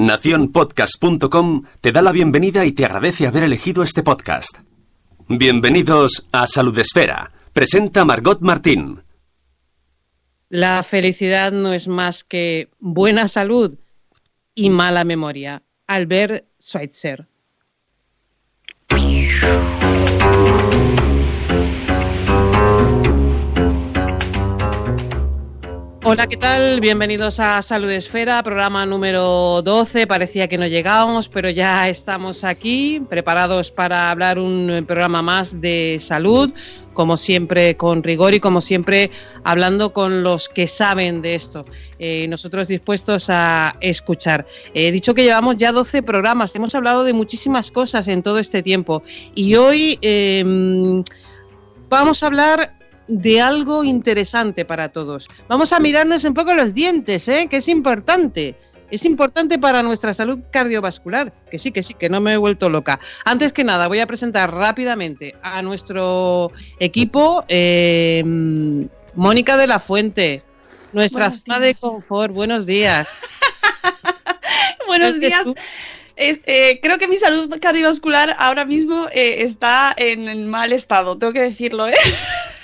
Naciónpodcast.com te da la bienvenida y te agradece haber elegido este podcast. Bienvenidos a Salud Esfera. Presenta Margot Martín. La felicidad no es más que buena salud y mala memoria. Albert Schweitzer. Hola, ¿qué tal? Bienvenidos a Salud Esfera, programa número 12. Parecía que no llegábamos, pero ya estamos aquí, preparados para hablar un programa más de salud, como siempre con rigor y como siempre hablando con los que saben de esto. Eh, nosotros dispuestos a escuchar. He dicho que llevamos ya 12 programas, hemos hablado de muchísimas cosas en todo este tiempo y hoy eh, vamos a hablar de algo interesante para todos. Vamos a mirarnos un poco los dientes, ¿eh? que es importante. Es importante para nuestra salud cardiovascular. Que sí, que sí, que no me he vuelto loca. Antes que nada, voy a presentar rápidamente a nuestro equipo. Eh, Mónica de la Fuente, nuestra zona de confort. Buenos días. Buenos días. Este, creo que mi salud cardiovascular ahora mismo eh, está en mal estado, tengo que decirlo, ¿eh?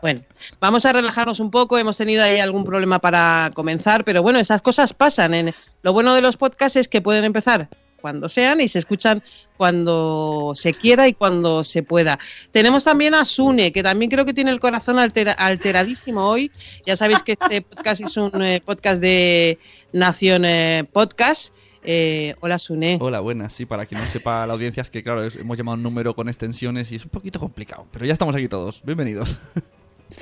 Bueno, vamos a relajarnos un poco. Hemos tenido ahí algún problema para comenzar, pero bueno, esas cosas pasan. En... Lo bueno de los podcasts es que pueden empezar cuando sean y se escuchan cuando se quiera y cuando se pueda. Tenemos también a Sune, que también creo que tiene el corazón alteradísimo hoy. Ya sabéis que este podcast es un eh, podcast de Nación eh, Podcast. Eh, hola, Sune. Hola, buenas. Sí, para quien no sepa la audiencia, es que claro, hemos llamado un número con extensiones y es un poquito complicado, pero ya estamos aquí todos. Bienvenidos.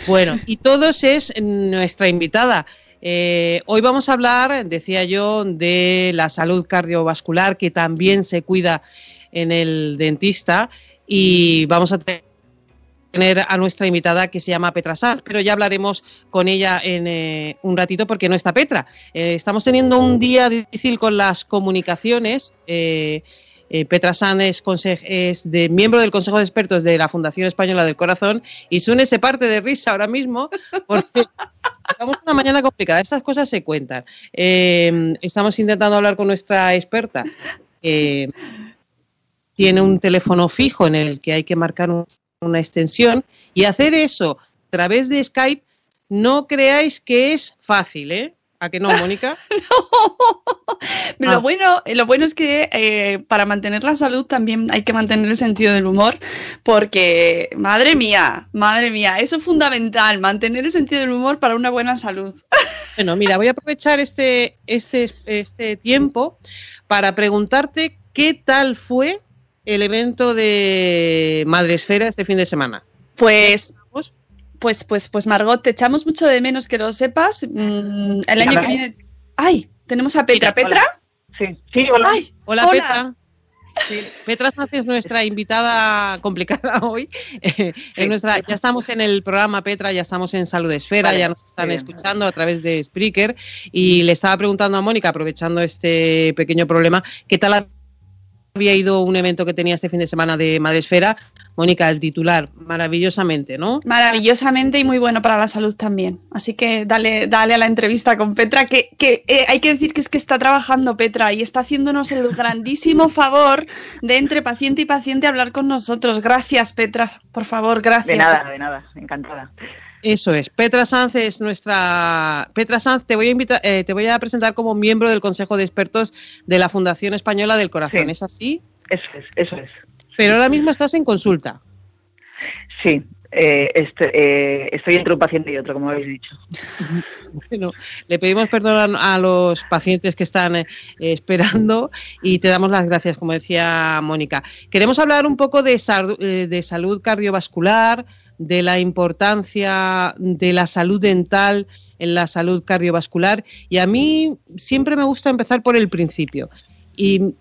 Bueno, y todos es nuestra invitada. Eh, hoy vamos a hablar, decía yo, de la salud cardiovascular que también se cuida en el dentista y vamos a tener a nuestra invitada que se llama Petra Sanz, pero ya hablaremos con ella en eh, un ratito porque no está Petra. Eh, estamos teniendo un día difícil con las comunicaciones. Eh, Petra San es, es de, miembro del Consejo de Expertos de la Fundación Española del Corazón y Sune se parte de risa ahora mismo porque estamos una mañana complicada. Estas cosas se cuentan. Eh, estamos intentando hablar con nuestra experta. tiene un teléfono fijo en el que hay que marcar una extensión y hacer eso a través de Skype no creáis que es fácil, ¿eh? ¿A que no, Mónica? no. Lo, bueno, lo bueno es que eh, para mantener la salud también hay que mantener el sentido del humor, porque, madre mía, madre mía, eso es fundamental, mantener el sentido del humor para una buena salud. Bueno, mira, voy a aprovechar este, este, este tiempo para preguntarte qué tal fue el evento de Madresfera este fin de semana. Pues pues, pues, pues Margot, te echamos mucho de menos que lo sepas. Mm, el año que viene. ¡Ay! Tenemos a Petra. ¿Petra? Sí, sí, hola. hola, Petra. Petra Sánchez es nuestra invitada complicada hoy. en nuestra, ya estamos en el programa Petra, ya estamos en Salud Esfera, ya nos están escuchando a través de Spreaker y le estaba preguntando a Mónica, aprovechando este pequeño problema, ¿qué tal había ido un evento que tenía este fin de semana de Madresfera. Mónica, el titular, maravillosamente, ¿no? Maravillosamente y muy bueno para la salud también. Así que dale, dale a la entrevista con Petra, que, eh, hay que decir que es que está trabajando Petra y está haciéndonos el grandísimo favor de entre paciente y paciente hablar con nosotros. Gracias, Petra, por favor, gracias. De nada, de nada, encantada. Eso es. Petra Sanz es nuestra. Petra Sanz, te voy a invitar, eh, te voy a presentar como miembro del Consejo de Expertos de la Fundación Española del Corazón. ¿Es así? Eso es, eso es. Pero ahora mismo estás en consulta. Sí, eh, este, eh, estoy entre un paciente y otro, como habéis dicho. bueno, le pedimos perdón a, los pacientes que están esperando y te damos las gracias, como decía Mónica. Queremos hablar un poco de, de salud cardiovascular, de la importancia de la salud dental en la salud cardiovascular y a mí siempre me gusta empezar por el principio. Y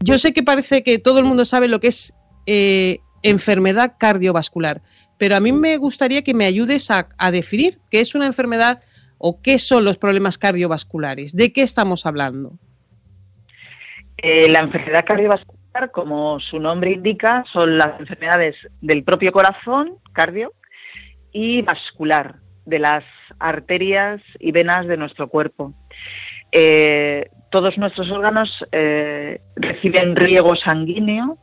yo sé que parece que todo el mundo sabe lo que es eh, enfermedad cardiovascular, pero a mí me gustaría que me ayudes a, definir qué es una enfermedad o qué son los problemas cardiovasculares. ¿De qué estamos hablando? Eh, la enfermedad cardiovascular como su nombre indica, son las enfermedades del propio corazón, cardio, y vascular, de las arterias y venas de nuestro cuerpo. Eh, todos nuestros órganos eh, reciben riego sanguíneo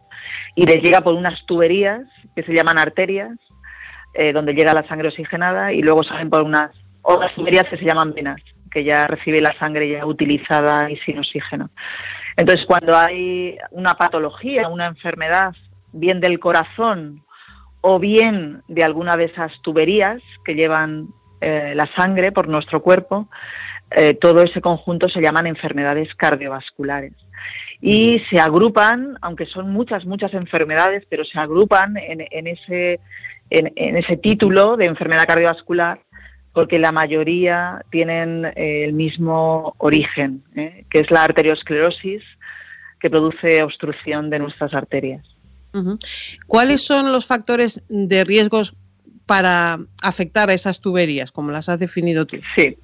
y les llega por unas tuberías que se llaman arterias, eh, donde llega la sangre oxigenada y luego salen por unas otras tuberías que se llaman venas, que ya recibe la sangre ya utilizada y sin oxígeno. Entonces, cuando hay una patología, una enfermedad, bien del corazón o bien de alguna de esas tuberías que llevan eh, la sangre por nuestro cuerpo, eh, todo ese conjunto se llaman enfermedades cardiovasculares. Y se agrupan, aunque son muchas, muchas enfermedades, pero se agrupan en, ese, en ese título de enfermedad cardiovascular porque la mayoría tienen eh, el mismo origen, ¿eh? que es la arteriosclerosis, que produce obstrucción de nuestras arterias. ¿Cuáles son los factores de riesgos para afectar a esas tuberías, como las has definido tú? Sí.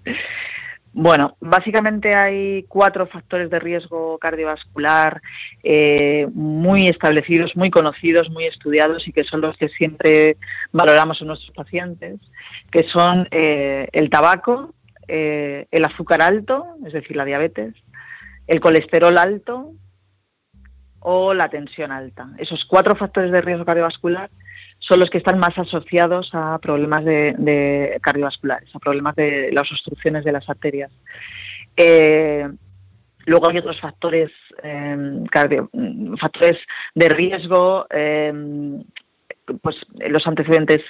Bueno, básicamente hay cuatro factores de riesgo cardiovascular eh, muy establecidos, muy conocidos, muy estudiados y que son los que siempre valoramos en nuestros pacientes, que son eh, el tabaco, eh, el azúcar alto, es decir, la diabetes, el colesterol alto o la tensión alta. Esos cuatro factores de riesgo cardiovascular son los que están más asociados a problemas de, cardiovasculares, a problemas de las obstrucciones de las arterias. Eh, luego hay otros factores, em, factores de riesgo, em, pues los antecedentes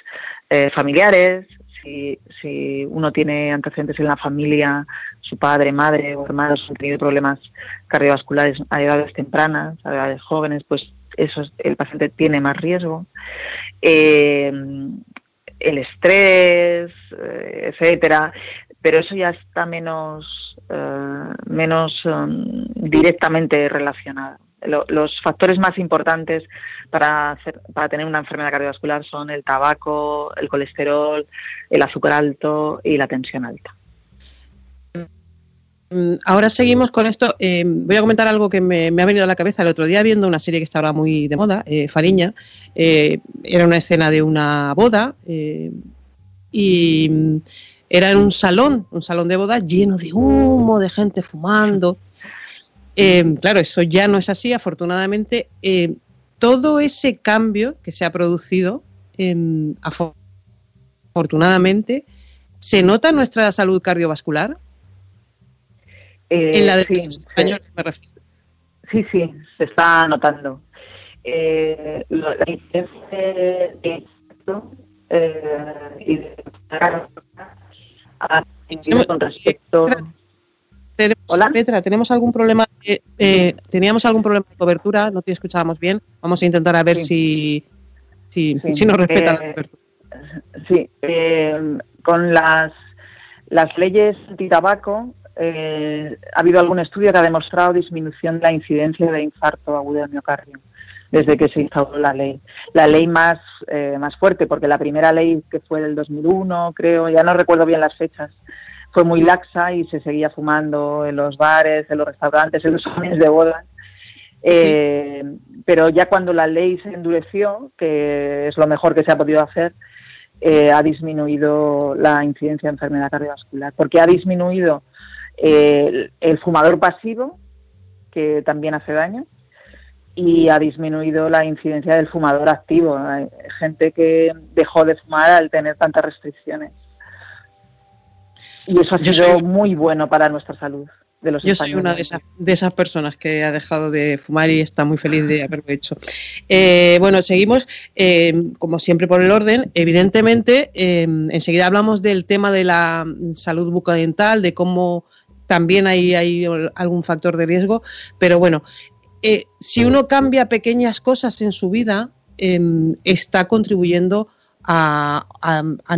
eh, familiares, si, si, uno tiene antecedentes en la familia, su padre, madre o hermanos han tenido problemas cardiovasculares a edades tempranas, a edades jóvenes, pues eso el paciente tiene más riesgo. Eh, el estrés, eh, etcétera, pero eso ya está menos, eh, menos um, directamente relacionado. los factores más importantes para, para tener una enfermedad cardiovascular son el tabaco, el colesterol, el azúcar alto y la tensión alta. Mm, ahora seguimos con esto. Eh, voy a comentar algo que me, ha venido a la cabeza el otro día viendo una serie que está ahora muy de moda, eh, Fariña. Eh, era una escena de una boda y mm, era en un salón, un salón de boda lleno de humo, de gente fumando. claro, eso ya no es así, afortunadamente. todo ese cambio que se ha producido, afortunadamente, ¿se nota en nuestra salud cardiovascular? Eh, en la de sí, español, me refiero. Sí, sí, se está notando. Eh, la incidencia de eh, y de con respecto. Hola. Petra, tenemos algún problema. Eh, teníamos algún problema de cobertura, no te escuchábamos bien. Vamos a intentar a ver si, si, si, nos respeta la cobertura. Sí, con las, las leyes antitabaco eh, ha habido algún estudio que ha demostrado disminución de la incidencia de infarto agudo del miocardio desde que se instauró la ley. La ley más, eh, más fuerte, porque la primera ley que fue del 2001, creo, ya no recuerdo bien las fechas, fue muy laxa y se seguía fumando en los bares, en los restaurantes, en los salones de bodas. Eh, pero ya cuando la ley se endureció, que es lo mejor que se ha podido hacer, eh, ha disminuido la incidencia de enfermedad cardiovascular, porque ha disminuido el, fumador pasivo, que también hace daño, y ha disminuido la incidencia del fumador activo. Hay gente que dejó de fumar al tener tantas restricciones. Y eso ha sido muy bueno para nuestra salud. De los Yo soy una de esas, de esas personas que ha dejado de fumar y está muy feliz de haberlo hecho. Eh, bueno, seguimos, eh, como siempre, por el orden. Evidentemente, eh, enseguida hablamos del tema de la salud bucodental, de cómo también hay, hay algún factor de riesgo, pero bueno, eh, si uno cambia pequeñas cosas en su vida, em, está contribuyendo a,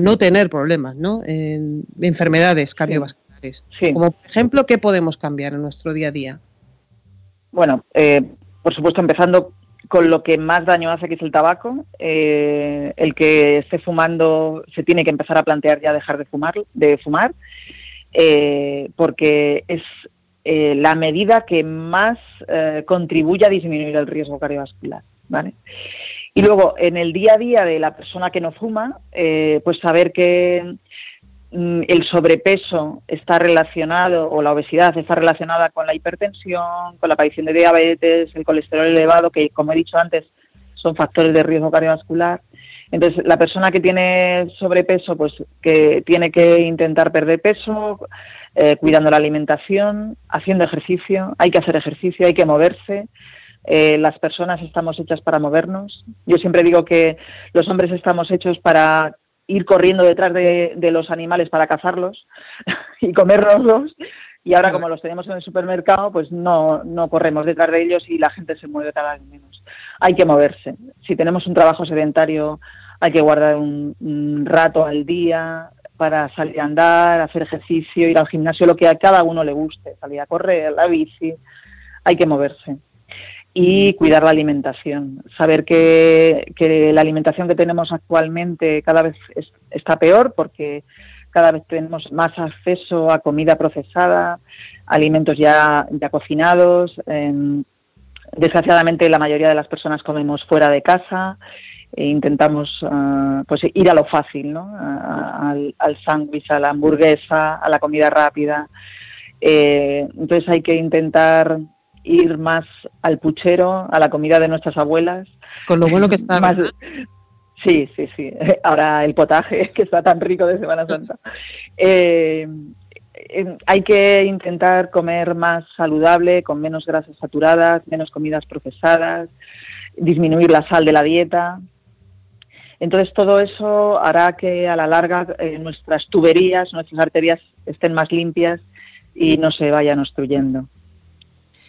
no tener problemas, ¿no? En, enfermedades cardiovasculares. Como por ejemplo, ¿qué podemos cambiar en nuestro día a día? Bueno, eh, por supuesto, empezando con lo que más daño hace, que es el tabaco. Eh, el que esté fumando se tiene que empezar a plantear ya dejar de fumar, de fumar, porque es eh, la medida que más eh, contribuye a disminuir el riesgo cardiovascular. ¿vale? Y luego, en el día a día de la persona que no fuma, eh, pues saber que mm, el sobrepeso está relacionado, o la obesidad está relacionada con la hipertensión, con la aparición de diabetes, el colesterol elevado, que como he dicho antes, son factores de riesgo cardiovascular. Entonces, la persona que tiene sobrepeso, pues que tiene que intentar perder peso, eh, cuidando la alimentación, haciendo ejercicio. Hay que hacer ejercicio, hay que moverse. Eh, las personas estamos hechas para movernos. Yo siempre digo que los hombres estamos hechos para ir corriendo detrás de, los animales para cazarlos y comérnoslos. Y ahora, como los tenemos en el supermercado, pues no, no corremos detrás de ellos y la gente se mueve cada vez menos. Hay que moverse. Si tenemos un trabajo sedentario, hay que guardar un rato al día, para salir a andar, hacer ejercicio, ir al gimnasio, lo que a cada uno le guste, salir a correr, la bici, hay que moverse. Y cuidar la alimentación, saber que, la alimentación que tenemos actualmente cada vez está peor porque cada vez tenemos más acceso a comida procesada, alimentos ya, ya cocinados. desgraciadamente la mayoría de las personas comemos fuera de casa e intentamos ah, pues ir a lo fácil, ¿no? al, sándwich, a la hamburguesa, a la comida rápida. Eh, entonces hay que intentar ir más al puchero, a la comida de nuestras abuelas. Con lo bueno que está. Más, sí, sí, sí. Ahora el potaje, que está tan rico de Semana Santa. Eh, hay que intentar comer más saludable, con menos grasas saturadas, menos comidas procesadas, disminuir la sal de la dieta, entonces todo eso hará que a la larga eh, nuestras tuberías, nuestras arterias estén más limpias y no se vayan obstruyendo.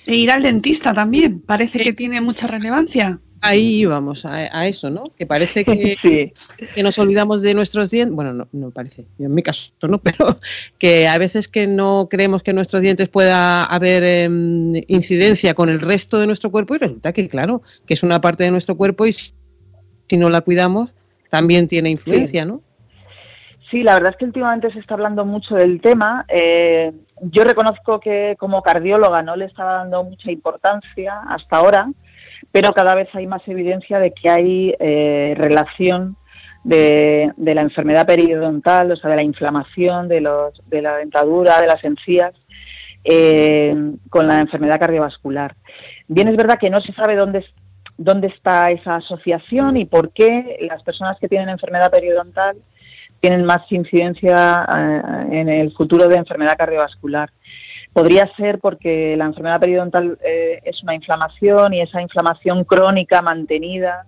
E ir al dentista también, parece que tiene mucha relevancia. Ahí vamos a, eso, ¿no? Que parece que, que, nos olvidamos de nuestros dientes. Bueno, no, no parece, en mi caso no, pero que a veces que no creemos que en nuestros dientes pueda haber em, incidencia con el resto de nuestro cuerpo y resulta que, claro, que es una parte de nuestro cuerpo y si no la cuidamos, también tiene influencia, ¿no? Sí, la verdad es que últimamente se está hablando mucho del tema. Eh, yo reconozco que como cardióloga no le estaba dando mucha importancia hasta ahora, pero cada vez hay más evidencia de que hay eh, relación de, la enfermedad periodontal, o sea, de la inflamación de, los, de la dentadura, de las encías, eh, con la enfermedad cardiovascular. Bien, es verdad que no se sabe dónde, dónde está esa asociación y por qué las personas que tienen enfermedad periodontal tienen más incidencia eh, en el futuro de enfermedad cardiovascular. Podría ser porque la enfermedad periodontal eh, es una inflamación y esa inflamación crónica mantenida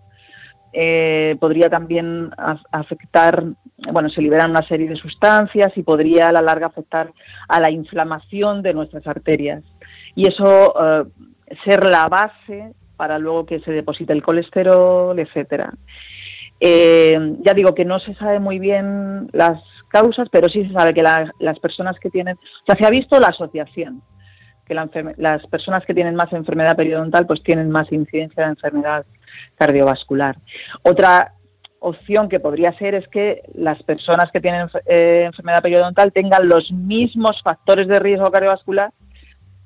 eh, podría también afectar, bueno, se liberan una serie de sustancias y podría a la larga afectar a la inflamación de nuestras arterias. Y eso ser la base para luego que se deposite el colesterol, etcétera. Eh, ya digo que no se sabe muy bien las causas, pero sí se sabe que la- las personas que tienen, o sea, se ha visto la asociación, que la las personas que tienen más enfermedad periodontal pues tienen más incidencia de enfermedad cardiovascular. Otra opción que podría ser es que las personas que tienen eh, enfermedad periodontal tengan los mismos factores de riesgo cardiovascular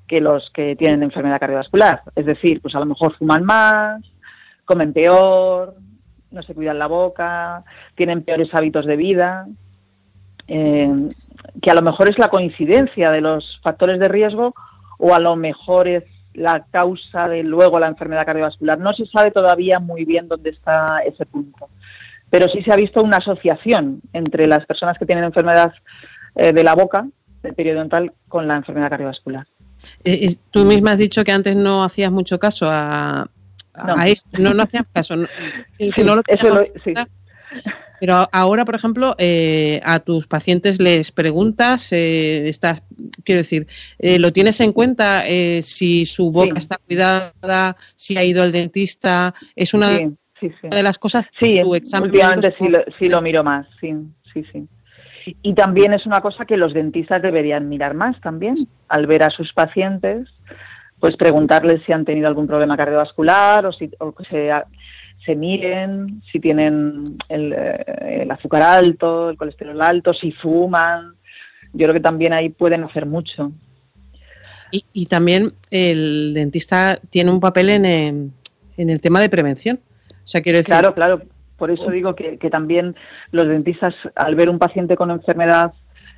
que los que tienen enfermedad cardiovascular. Es decir, pues a lo mejor fuman más, comen peor, no se cuidan la boca, tienen peores hábitos de vida, eh, que a lo mejor es la coincidencia de los factores de riesgo o a lo mejor es la causa de luego la enfermedad cardiovascular. No se sabe todavía muy bien dónde está ese punto, pero sí se ha visto una asociación entre las personas que tienen enfermedad eh, de la boca, del periodontal, con la enfermedad cardiovascular. Eh, tú misma has dicho que antes no hacías mucho caso a, a No. esto, no, no hacías caso. no- que no lo eso lo- sí. Pero ahora, por ejemplo, eh, a tus pacientes les preguntas, eh, estás, quiero decir, eh, ¿lo tienes en cuenta eh, si su boca Sí. está cuidada, si ha ido al dentista? Es una Sí, sí, sí. de las cosas Sí, que tu examen últimamente sí lo, sí lo miro más, sí, sí, sí. Y también es una cosa que los dentistas deberían mirar más también, al ver a sus pacientes, pues preguntarles si han tenido algún problema cardiovascular o, si, o que se, se miren, si tienen el, eh, el azúcar alto, el colesterol alto, si fuman. Yo creo que también ahí pueden hacer mucho. Y, y también el dentista tiene un papel en, en el tema de prevención. O sea, quiero decir, Claro, claro. Por eso digo que, que también los dentistas, al ver un paciente con enfermedad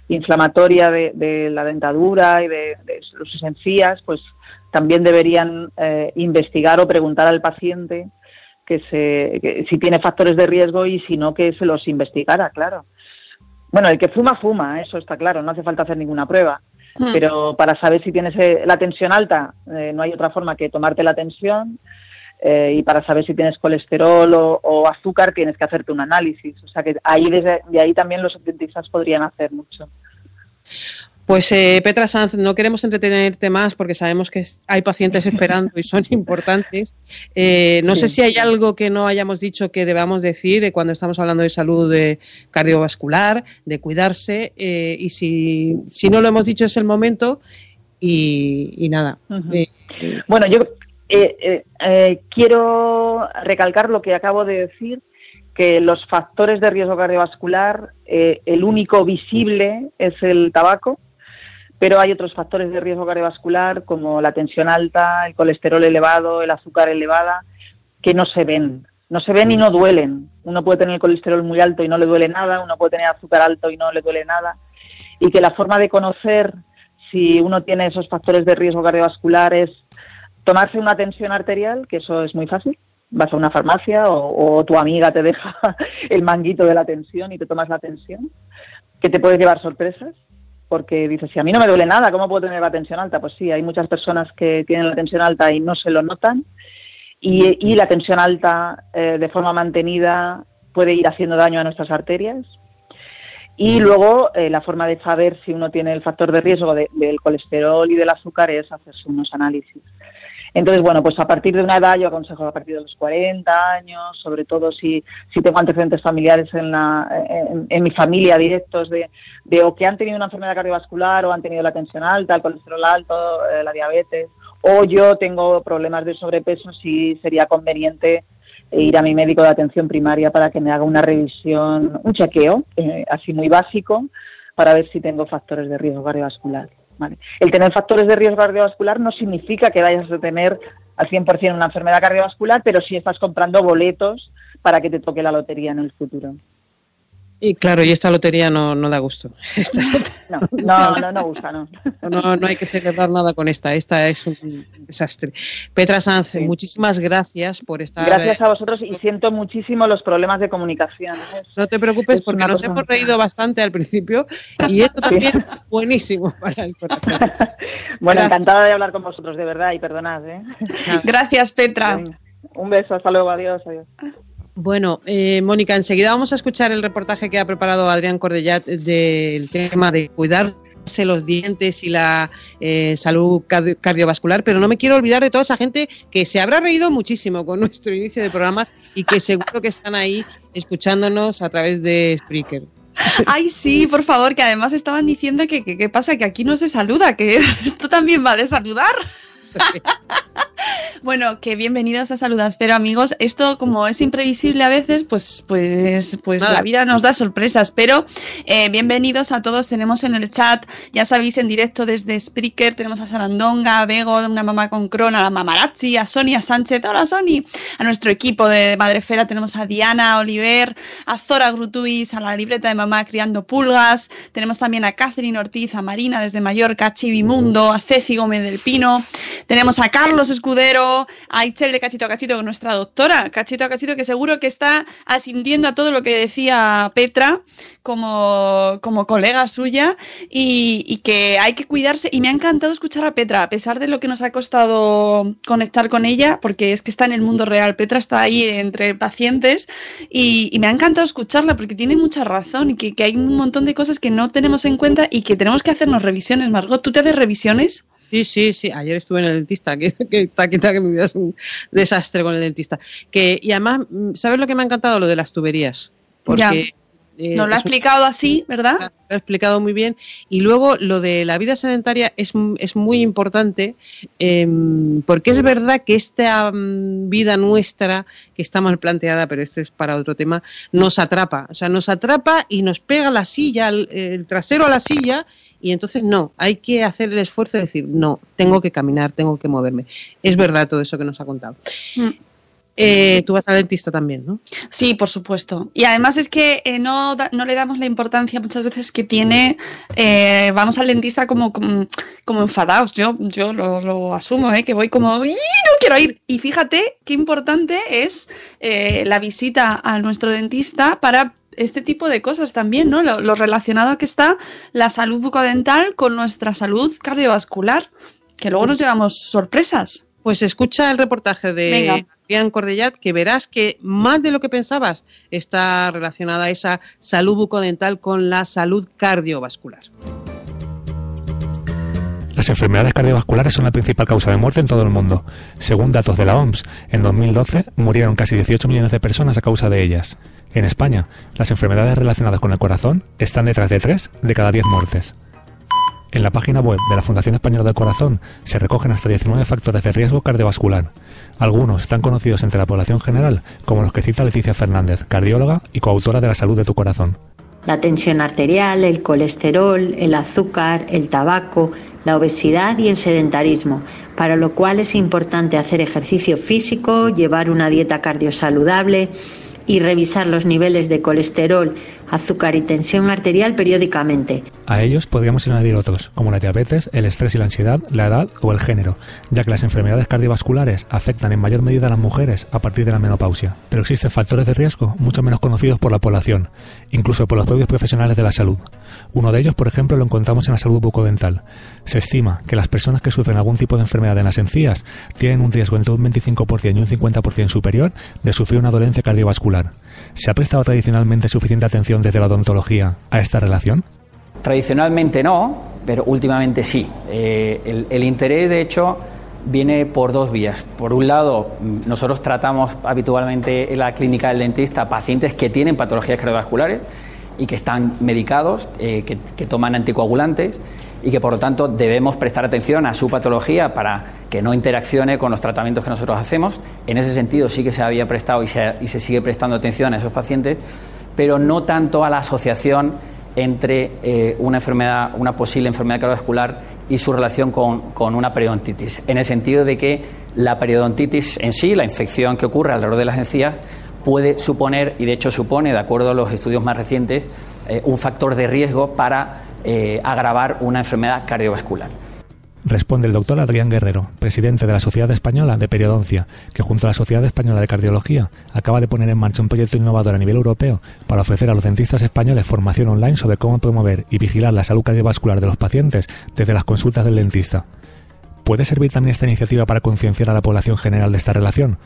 inflamatoria de, de la dentadura y de, de sus encías, pues también deberían eh, investigar o preguntar al paciente que se, que si tiene factores de riesgo y si no, que se los investigara, claro. Bueno, el que fuma, fuma, eso está claro, no hace falta hacer ninguna prueba. Pero para saber si tienes eh, la tensión alta, eh, no hay otra forma que tomarte la tensión. Eh, y para saber si tienes colesterol o, o azúcar, tienes que hacerte un análisis. O sea que ahí desde de ahí también los dentistas podrían hacer mucho. Pues eh, Petra Sanz, no queremos entretenerte más porque sabemos que hay pacientes esperando y son importantes. Eh, no sé si hay algo que no hayamos dicho que debamos decir eh, cuando estamos hablando de salud cardiovascular, de cuidarse, eh, y si, si no lo hemos dicho es el momento y, y nada. Eh, Bueno, yo eh, eh, eh, quiero recalcar lo que acabo de decir, que los factores de riesgo cardiovascular, eh, el único visible es el tabaco, pero hay otros factores de riesgo cardiovascular como la tensión alta, el colesterol elevado, el azúcar elevada, que no se ven. No se ven y no duelen. Uno puede tener el colesterol muy alto y no le duele nada, uno puede tener azúcar alto y no le duele nada. Y que la forma de conocer si uno tiene esos factores de riesgo cardiovascular es tomarse una tensión arterial, que eso es muy fácil. Vas a una farmacia o, o tu amiga te deja el manguito de la tensión y te tomas la tensión, que te puede llevar sorpresas, porque dices, si a mí no me duele nada, ¿cómo puedo tener la tensión alta? Pues sí, hay muchas personas que tienen la tensión alta y no se lo notan, y, la tensión alta eh, de forma mantenida puede ir haciendo daño a nuestras arterias. Y luego eh, la forma de saber si uno tiene el factor de riesgo de- del colesterol y del azúcar es hacerse unos análisis. Entonces, bueno, pues a partir de una edad, yo aconsejo a partir de los 40 años, sobre todo si, si tengo antecedentes familiares en, la, en, en mi familia directos de, o que han tenido una enfermedad cardiovascular o han tenido la tensión alta, el colesterol alto, eh, la diabetes, o yo tengo problemas de sobrepeso, sí sería conveniente ir a mi médico de atención primaria para que me haga una revisión, un chequeo, eh, así muy básico, para ver si tengo factores de riesgo cardiovascular. ¿Vale? El tener factores de riesgo cardiovascular no significa que vayas a tener al 100% una enfermedad cardiovascular, pero sí estás comprando boletos para que te toque la lotería en el futuro. Y claro, y esta lotería no, no da gusto. Esta- No, no, no, no gusta, no. no, no hay que celebrar nada con esta. Esta es un desastre. Petra Sanz, muchísimas gracias por estar. Gracias eh, a vosotros y siento muchísimo los problemas de comunicación. ¿eh? No te preocupes Es porque nos hemos reído bastante al principio y esto también buenísimo para el corazón. Bueno, Gracias. encantada de hablar con vosotros, de verdad, y perdonad. ¿eh? Gracias, Petra. Venga, Un beso, hasta luego, adiós, adiós. Bueno, eh, Mónica, enseguida vamos a escuchar el reportaje que ha preparado Adrián Cordellat del tema de cuidarse los dientes y la eh, salud cardi- cardiovascular, pero no me quiero olvidar de toda esa gente que se habrá reído muchísimo con nuestro inicio de programa y que seguro que están ahí escuchándonos a través de Spreaker. Ay, sí, por favor, que además estaban diciendo que qué pasa, que aquí no se saluda, que esto también va de saludar. bueno, que bienvenidos a Saludasfera, amigos. Esto, como es imprevisible a veces, pues, pues, pues la vida nos da sorpresas. Pero eh, bienvenidos a todos. Tenemos en el chat, ya sabéis, en directo desde Spreaker, tenemos a Sarandonga, a Bego, una mamá con crona, a Mamarazzi, a Sonia Sánchez. Hola, Sony. A nuestro equipo de Madrefera tenemos a Diana Oliver, a Zora Grutuis, a la libreta de mamá criando pulgas. Tenemos también a Catherine Ortiz, a Marina desde Mallorca, a Chivimundo, a Ceci Gómez del Pino. Tenemos a Carlos Escudero, a Itzel de Cachito a Cachito, nuestra doctora, Cachito a Cachito, que seguro que está asintiendo a todo lo que decía Petra como, como colega suya y, que hay que cuidarse. Y me ha encantado escuchar a Petra, a pesar de lo que nos ha costado conectar con ella, porque es que está en el mundo real. Petra está ahí entre pacientes y, me ha encantado escucharla porque tiene mucha razón y que, que hay un montón de cosas que no tenemos en cuenta y que tenemos que hacernos revisiones. Margot, ¿tú te haces revisiones? Sí, sí, sí. Ayer estuve en el dentista, que, que, que, que mi vida es un desastre con el dentista. Que, y además, mm, ¿sabes lo que me ha encantado? Lo de las tuberías. Porque eh, Nos lo ha explicado así, ¿verdad? Lo ha explicado muy bien. Y luego lo de la vida sedentaria es, es muy importante em, porque es verdad que esta mm, vida nuestra, que está mal planteada, pero esto es para otro tema, nos atrapa. O sea, nos atrapa y nos pega la silla, el, trasero a la silla y entonces no, hay que hacer el esfuerzo de decir, no, tengo que caminar, tengo que moverme. Es verdad todo eso que nos ha contado. Mm. Eh, tú vas al dentista también, ¿no? Sí, por supuesto. Y además es que eh, no, no, le damos la importancia muchas veces que tiene, eh, vamos al dentista como, como, enfadados. Yo, yo lo, asumo, que voy como, no quiero ir! Y fíjate qué importante es la visita a nuestro dentista para este tipo de cosas también, ¿no? Lo, lo relacionado que está la salud bucodental con nuestra salud cardiovascular, que luego nos llevamos sorpresas. Pues escucha el reportaje de Cordellat, que verás que más de lo que pensabas está relacionada esa salud bucodental con la salud cardiovascular. Las enfermedades cardiovasculares son la principal causa de muerte en todo el mundo. Según datos de la OMS, en 2012 murieron casi 18 millones de personas a causa de ellas. En España, las enfermedades relacionadas con el corazón están detrás de 3 de cada 10 muertes. En la página web de la Fundación Española del Corazón se recogen hasta 19 factores de riesgo cardiovascular. Algunos están conocidos entre la población general, como los que cita Leticia Fernández, cardióloga y coautora de La Salud de tu Corazón. La tensión arterial, el colesterol, el azúcar, el tabaco, la obesidad y el sedentarismo, para lo cual es importante hacer ejercicio físico, llevar una dieta cardiosaludable y revisar los niveles de colesterol, azúcar y tensión arterial periódicamente. A ellos podríamos añadir otros, como la diabetes, el estrés y la ansiedad, la edad o el género, ya que las enfermedades cardiovasculares afectan en mayor medida a las mujeres a partir de la menopausia. Pero existen factores de riesgo mucho menos conocidos por la población, incluso por los propios profesionales de la salud. Uno de ellos, por ejemplo, lo encontramos en la salud bucodental. Se estima que las personas que sufren algún tipo de enfermedad en las encías tienen un riesgo entre un 25% y un 50% superior de sufrir una dolencia cardiovascular. ¿Se ha prestado tradicionalmente suficiente atención desde la odontología a esta relación? Tradicionalmente no, pero últimamente sí. Eh, el, interés, de hecho, viene por dos vías. Por un lado, nosotros tratamos habitualmente en la clínica del dentista pacientes que tienen patologías cardiovasculares y que están medicados, eh, que, toman anticoagulantes y que por lo tanto debemos prestar atención a su patología para que no interaccione con los tratamientos que nosotros hacemos. En ese sentido sí que se había prestado y se, y se sigue prestando atención a esos pacientes, pero no tanto a la asociación entre eh, una enfermedad, una posible enfermedad cardiovascular y su relación con, una periodontitis, en el sentido de que la periodontitis en sí, la infección que ocurre alrededor de las encías, puede suponer, y de hecho supone, de acuerdo a los estudios más recientes, eh, un factor de riesgo para eh, agravar una enfermedad cardiovascular. Responde el doctor Adrián Guerrero, presidente de la Sociedad Española de Periodoncia, que junto a la Sociedad Española de Cardiología acaba de poner en marcha un proyecto innovador a nivel europeo para ofrecer a los dentistas españoles formación online sobre cómo promover y vigilar la salud cardiovascular de los pacientes desde las consultas del dentista. ¿Puede servir también esta iniciativa para concienciar a la población general de esta relación?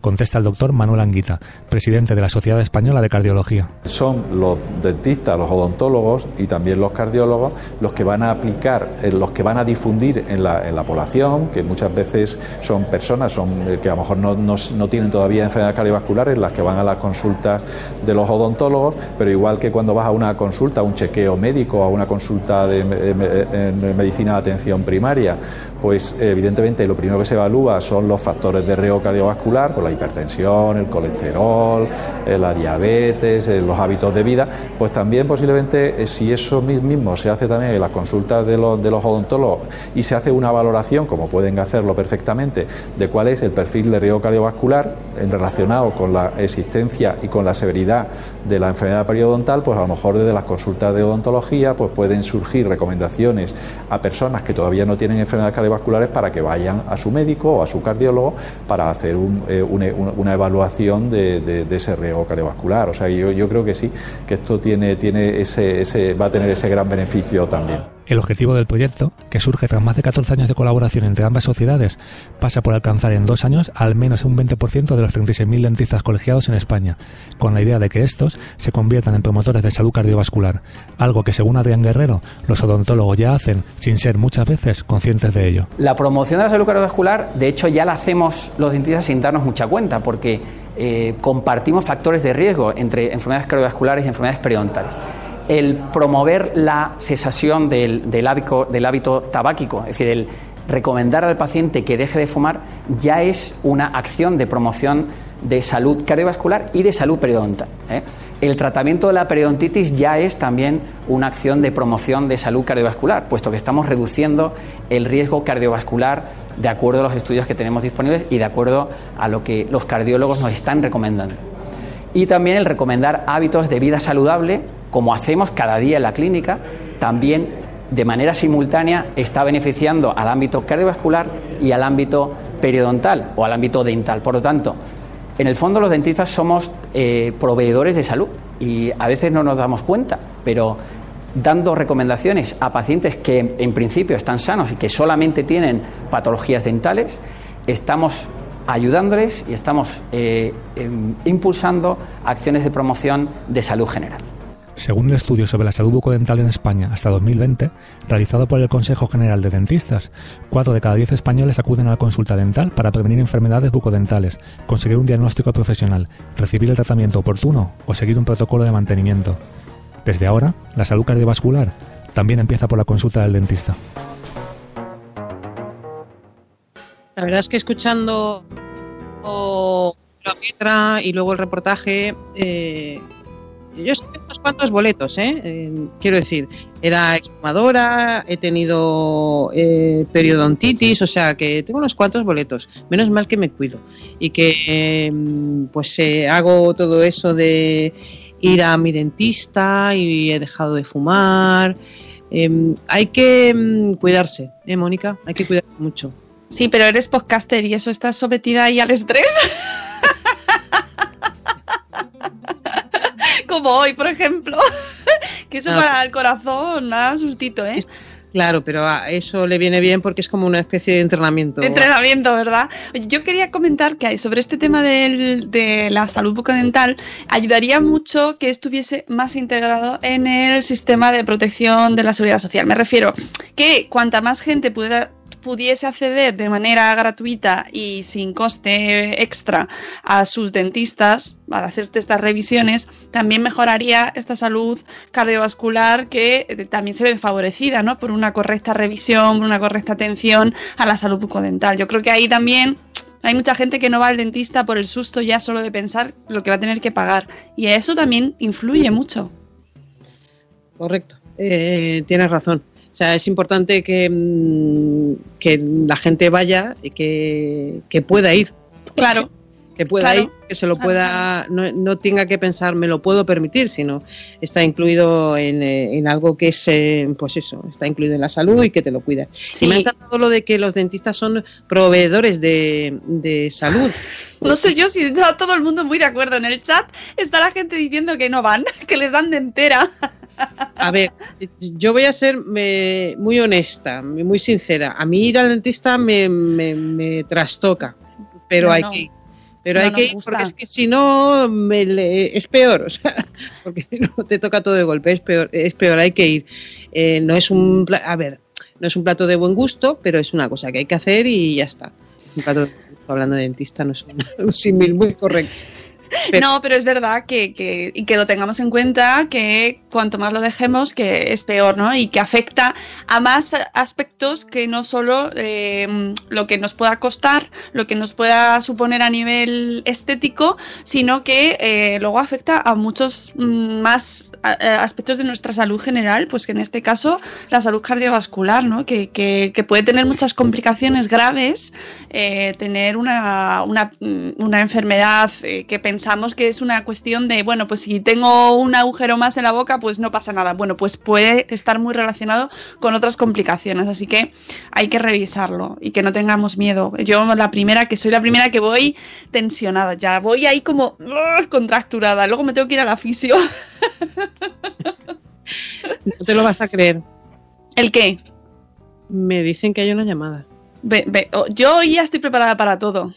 Contesta el doctor Manuel Anguita, presidente de la Sociedad Española de Cardiología. Son los dentistas, los odontólogos y también los cardiólogos los que van a aplicar, eh, los que van a difundir en la, población, que muchas veces son personas son, eh, que a lo mejor no, tienen todavía enfermedades cardiovasculares, las que van a las consultas de los odontólogos, pero igual que cuando vas a una consulta, a un chequeo médico, a una consulta de, en medicina de atención primaria, pues evidentemente lo primero que se evalúa son los factores de riesgo cardiovascular, pues la hipertensión, el colesterol, eh, la diabetes, eh, los hábitos de vida, pues también posiblemente eh, si eso mismo se hace también en las consultas de los, odontólogos y se hace una valoración, como pueden hacerlo perfectamente, de cuál es el perfil de riesgo cardiovascular en relacionado con la existencia y con la severidad de la enfermedad periodontal, pues a lo mejor desde las consultas de odontología pues pueden surgir recomendaciones a personas que todavía no tienen enfermedades cardiovasculares para que vayan a su médico o a su cardiólogo para hacer eh, una, evaluación de, ese riesgo cardiovascular. O sea, yo, yo creo que sí, que esto tiene, tiene ese, ese, va a tener ese gran beneficio también. El objetivo del proyecto, que surge tras más de 14 años de colaboración entre ambas sociedades, pasa por alcanzar en dos años al menos un 20% de los 36.000 dentistas colegiados en España, con la idea de que estos se conviertan en promotores de salud cardiovascular, algo que según Adrián Guerrero, los odontólogos ya hacen sin ser muchas veces conscientes de ello. La promoción de la salud cardiovascular, de hecho, ya la hacemos los dentistas sin darnos mucha cuenta, porque eh, compartimos factores de riesgo entre enfermedades cardiovasculares y enfermedades periodontales el promover la cesación del, hábito, tabáquico, es decir, el recomendar al paciente que deje de fumar, ya es una acción de promoción de salud cardiovascular y de salud periodontal. ¿eh? El tratamiento de la periodontitis ya es también una acción de promoción de salud cardiovascular, puesto que estamos reduciendo el riesgo cardiovascular de acuerdo a los estudios que tenemos disponibles y de acuerdo a lo que los cardiólogos nos están recomendando. Y también el recomendar hábitos de vida saludable como hacemos cada día en la clínica, también de manera simultánea está beneficiando al ámbito cardiovascular y al ámbito periodontal o al ámbito dental. Por lo tanto, en el fondo los dentistas somos eh, proveedores de salud y a veces no nos damos cuenta, pero dando recomendaciones a pacientes que en principio están sanos y que solamente tienen patologías dentales, estamos ayudándoles y estamos eh, em, impulsando acciones de promoción de salud general. Según el estudio sobre la salud bucodental en España hasta 2020, realizado por el Consejo General de Dentistas, 4 de cada 10 españoles acuden a la consulta dental para prevenir enfermedades bucodentales, conseguir un diagnóstico profesional, recibir el tratamiento oportuno o seguir un protocolo de mantenimiento. Desde ahora, la salud cardiovascular también empieza por la consulta del dentista. La verdad es que escuchando la letra y luego el reportaje, eh, yo tengo unos cuantos boletos, ¿eh? ¿eh? quiero decir, era exfumadora, he tenido eh, periodontitis, o sea que tengo unos cuantos boletos. Menos mal que me cuido y que em, pues eh, hago todo eso de ir a mi dentista y he dejado de fumar. Em, hay que em, cuidarse, ¿eh, Mónica? Hay que cuidarse mucho. Sí, pero eres podcaster y eso estás sometida ahí al estrés. como hoy, por ejemplo. que eso ah. para el corazón, nada sustito, ¿eh? Claro, pero a eso le viene bien porque es como una especie de entrenamiento. De entrenamiento, ¿verdad? Yo quería comentar que sobre este tema de la salud bucodental, ayudaría mucho que estuviese más integrado en el sistema de protección de la seguridad social. Me refiero que cuanta más gente pueda pudiese acceder de manera gratuita y sin coste extra a sus dentistas para hacer estas revisiones, también mejoraría esta salud cardiovascular que eh, también se ve favorecida ¿no? por una correcta revisión, por una correcta atención a la salud bucodental. Yo creo que ahí también hay mucha gente que no va al dentista por el susto ya solo de pensar lo que va a tener que pagar. Y eso también influye mucho. Correcto, eh, tienes razón. O sea, es importante que, mm, que la gente vaya y que, que pueda ir. Claro. Que pueda ir, que se lo pueda, no, no, tenga que pensar, me lo puedo permitir, sino está incluido en, eh, en algo que es, eh, pues eso, está incluido en la salud y que te lo cuida. Y me ha encantado lo de que los dentistas son proveedores de, de salud. No sé yo si está todo el mundo muy de acuerdo. En el chat está la gente diciendo que no van, que les dan de entera. A ver, yo voy a ser muy honesta, muy sincera. A mí ir al dentista me, me, trastoca, pero hay que ir. Pero No hay que ir, porque es que si no, me le- es peor, o sea, porque no te toca todo de golpe, es peor, es peor, hay que ir. Eh, no es un, a ver, no es un plato de buen gusto, pero es una cosa que hay que hacer y ya está. Un plato de hablando de dentista, no es un, un símil muy correcto. No, pero es verdad que, que- lo tengamos en cuenta que cuanto más lo dejemos, que es peor, ¿no? Y que afecta a más aspectos que no solo eh, lo que nos pueda costar, lo que nos pueda suponer a nivel estético, sino que eh, luego afecta a muchos mm, más aspectos de nuestra salud general, pues que en este caso la salud cardiovascular, ¿no? Que, que- que puede tener muchas complicaciones graves, eh, tener una, una, mm, una enfermedad eh, que pensamos que es una cuestión de, bueno, pues si tengo un agujero más en la boca, pues no pasa nada. Bueno, pues puede estar muy relacionado con otras complicaciones, así que hay que revisarlo y que no tengamos miedo. Yo la primera, que soy la primera que voy tensionada, ya voy ahí como contracturada, luego me tengo que ir a la fisio. No te lo vas a creer. ¿El qué? Me dicen que hay una llamada. Ve- ve, oh, yo ya estoy preparada para todo.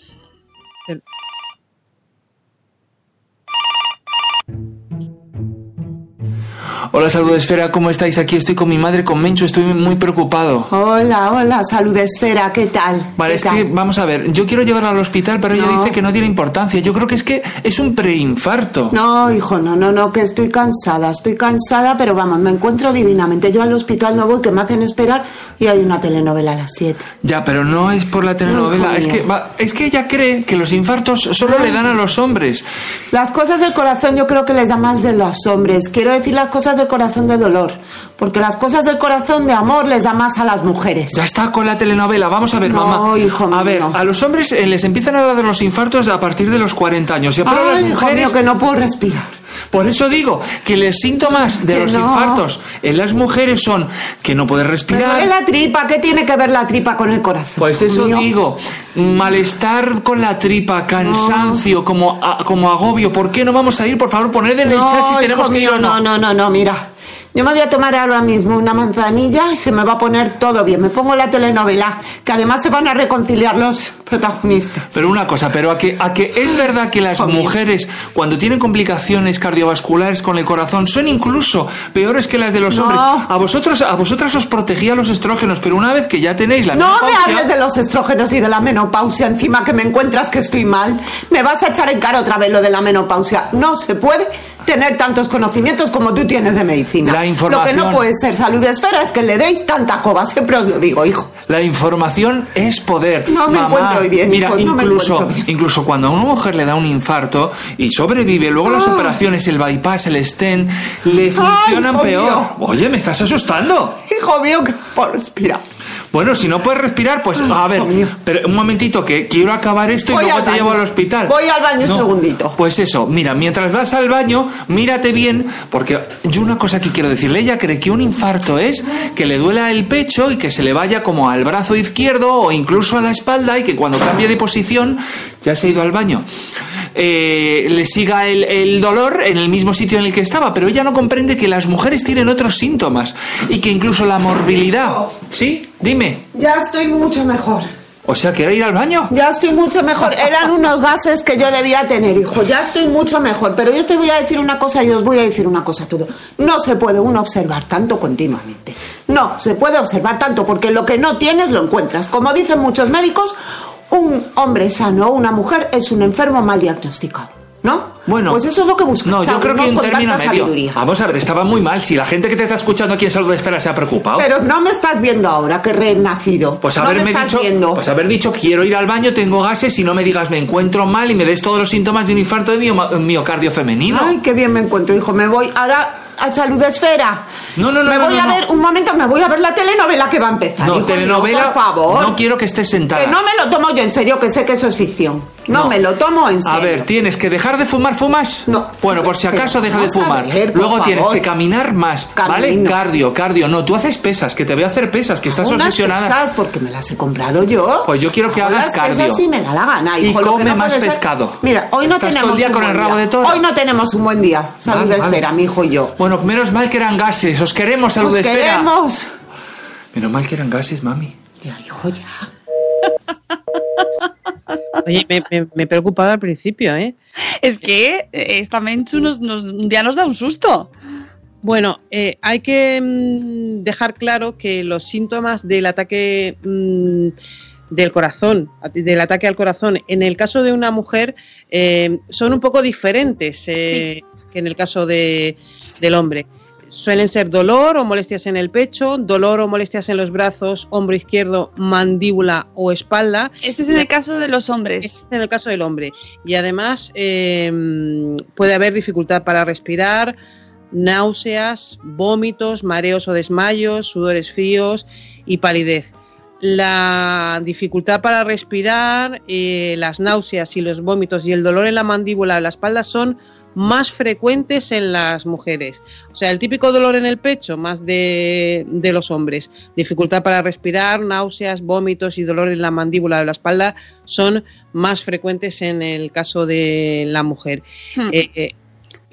Hola, Salud Esfera, ¿cómo estáis? Aquí estoy con mi madre, con Mencho, estoy muy preocupado. Hola, hola, salud esfera, ¿qué tal? Vale, ¿Qué es tal? que, vamos a ver, yo quiero llevarla al hospital, pero ella dice que no tiene importancia. Yo creo que es que es un preinfarto. No, hijo, no, no, no, que estoy cansada, estoy cansada, pero vamos, me encuentro divinamente. Yo al hospital no voy, que me hacen esperar y hay una telenovela a las 7. Ya, pero no es por la telenovela, es que, va- es que ella cree que los infartos solo le dan a los hombres. Las cosas del corazón yo creo que les da más de los hombres. Quiero decir las cosas corazón de dolor, porque las cosas del corazón de amor les da más a las mujeres. Ya está con la telenovela, vamos a ver, No, mamá. hijo A ver, a los hombres eh, les empiezan a dar los infartos a partir de los 40 años. Pero a las Ay, hijo mío, que no puedo respirar. Por eso digo que los síntomas de Que los no. infartos en las mujeres son que no puedes respirar. la tripa, ¿qué tiene que ver la tripa con el corazón? Pues eso mío? digo, malestar con la tripa, cansancio, como, a- como agobio. ¿Por qué no vamos a ir? Por favor, poned en el chat si tenemos que ir mío, o no. no, no, no, no, mira. Yo me voy a tomar ahora mismo una manzanilla y se me va a poner todo bien. Me pongo la telenovela, que además se van a reconciliar los protagonistas. Pero una cosa, pero a que, a que es verdad que las mujeres cuando tienen complicaciones cardiovasculares con el corazón son incluso peores que las de los No. hombres. A vosotros, a vosotras os protegía los estrógenos, pero una vez que ya tenéis la No me menopausia- hables de los estrógenos y de la menopausia encima que me encuentras que estoy mal. Me vas a echar en cara otra vez lo de la menopausia. No se puede tener tantos conocimientos como tú tienes de medicina. La información- Lo que no puede ser salud esfera es que le deis tanta coba. Siempre os lo digo, hijo. La información es poder. No me Mamá, encuentro bien, Mira, hijo, no me incluso, bien. incluso cuando a una mujer le da un infarto y sobrevive, luego las Ah. operaciones, el bypass, el stent, le funcionan peor. mío. Oye, me estás asustando. Hijo mío, que por respirar. Bueno, si no puedes respirar, pues a ver, pero un momentito que quiero acabar esto y Voy luego al te llevo al hospital. Voy al baño un segundito. Pues eso, mira, mientras vas al baño, mírate bien, porque yo una cosa que quiero decirle, ella cree que un infarto es que le duela el pecho y que se le vaya como al brazo izquierdo o incluso a la espalda y que cuando cambie de posición, ya se ha ido al baño, eh, le siga el, el dolor en el mismo sitio en el que estaba, pero ella no comprende que las mujeres tienen otros síntomas y que incluso la morbilidad, ¿sí? Dime. Ya estoy mucho mejor. O sea, ¿quiere ir al baño? Ya estoy mucho mejor. Eran unos gases que yo debía tener, hijo. Ya estoy mucho mejor. Pero yo te voy a decir una cosa y os voy a decir una cosa todo. No se puede uno observar tanto continuamente. No, se puede observar tanto porque lo que no tienes lo encuentras. Como dicen muchos médicos, un hombre sano o una mujer es un enfermo mal diagnosticado. ¿No? Bueno, Pues eso es lo que buscamos. No, yo creo que con término tanta medio. sabiduría. Vamos a ver, estaba muy mal. Si la gente que te está escuchando aquí en Salud de Esfera se ha preocupado. Pero no me estás viendo ahora que renacido. pues no haberme dicho, viendo. pues haber dicho quiero ir al baño, tengo gases y no me digas me encuentro mal y me des todos los síntomas de un infarto de mio- miocardio femenino. Ay, qué bien me encuentro, hijo. Me voy ahora a Salud Esfera. No, no, no, Me voy no, a ver, un momento, me voy a ver la telenovela que va a empezar. no, telenovela. por favor. No quiero que estés sentada. Que no me lo tomo yo en serio, que sé que eso es ficción. No, No. me lo tomo en serio. A ver, ¿tienes que dejar de fumar? ¿Fumas? No. Bueno, por si acaso deja de fumar. ver, Luego tienes que caminar más, ¿vale? Camino. Cardio, cardio. No, tú haces pesas, que te voy a hacer pesas, que estás Unas obsesionada. pesas porque me las he comprado yo. Pues yo quiero que hagas cardio. pesas me da la gana, Y hijo. Come no más ser- pescado. Mira, hoy no Estás tenemos todo el día un con el rabo día. de toro. Hoy no tenemos un buen día. Salud Vale, vale. Esfera, mi hijo y yo. Bueno, menos mal que eran gases. Os queremos, salud Os de esfera. queremos. Menos mal que eran gases, mami. Ya, hijo, ya. Oye, me, me, me preocupaba al principio, ¿eh? Es que eh, esta Menchu nos, nos- ya nos da un susto. Bueno, eh, hay que mm, dejar claro que los síntomas del ataque mm, del corazón, del ataque al corazón, en el caso de una mujer eh, son un poco diferentes eh, que en el caso de- del hombre. Suelen ser dolor o molestias en el pecho, dolor o molestias en los brazos, hombro izquierdo, mandíbula o espalda. Ese es en el caso de los hombres. Ese es en el caso del hombre. Y además eh, puede haber dificultad para respirar, náuseas, vómitos, mareos o desmayos, sudores fríos y palidez. La dificultad para respirar, eh, las náuseas y los vómitos y el dolor en la mandíbula o la espalda son más frecuentes en las mujeres. O sea, el típico dolor en el pecho, más de, de los hombres. Dificultad para respirar, náuseas, vómitos y dolor en la mandíbula o la espalda son más frecuentes en el caso de la mujer. Hmm. Eh, eh,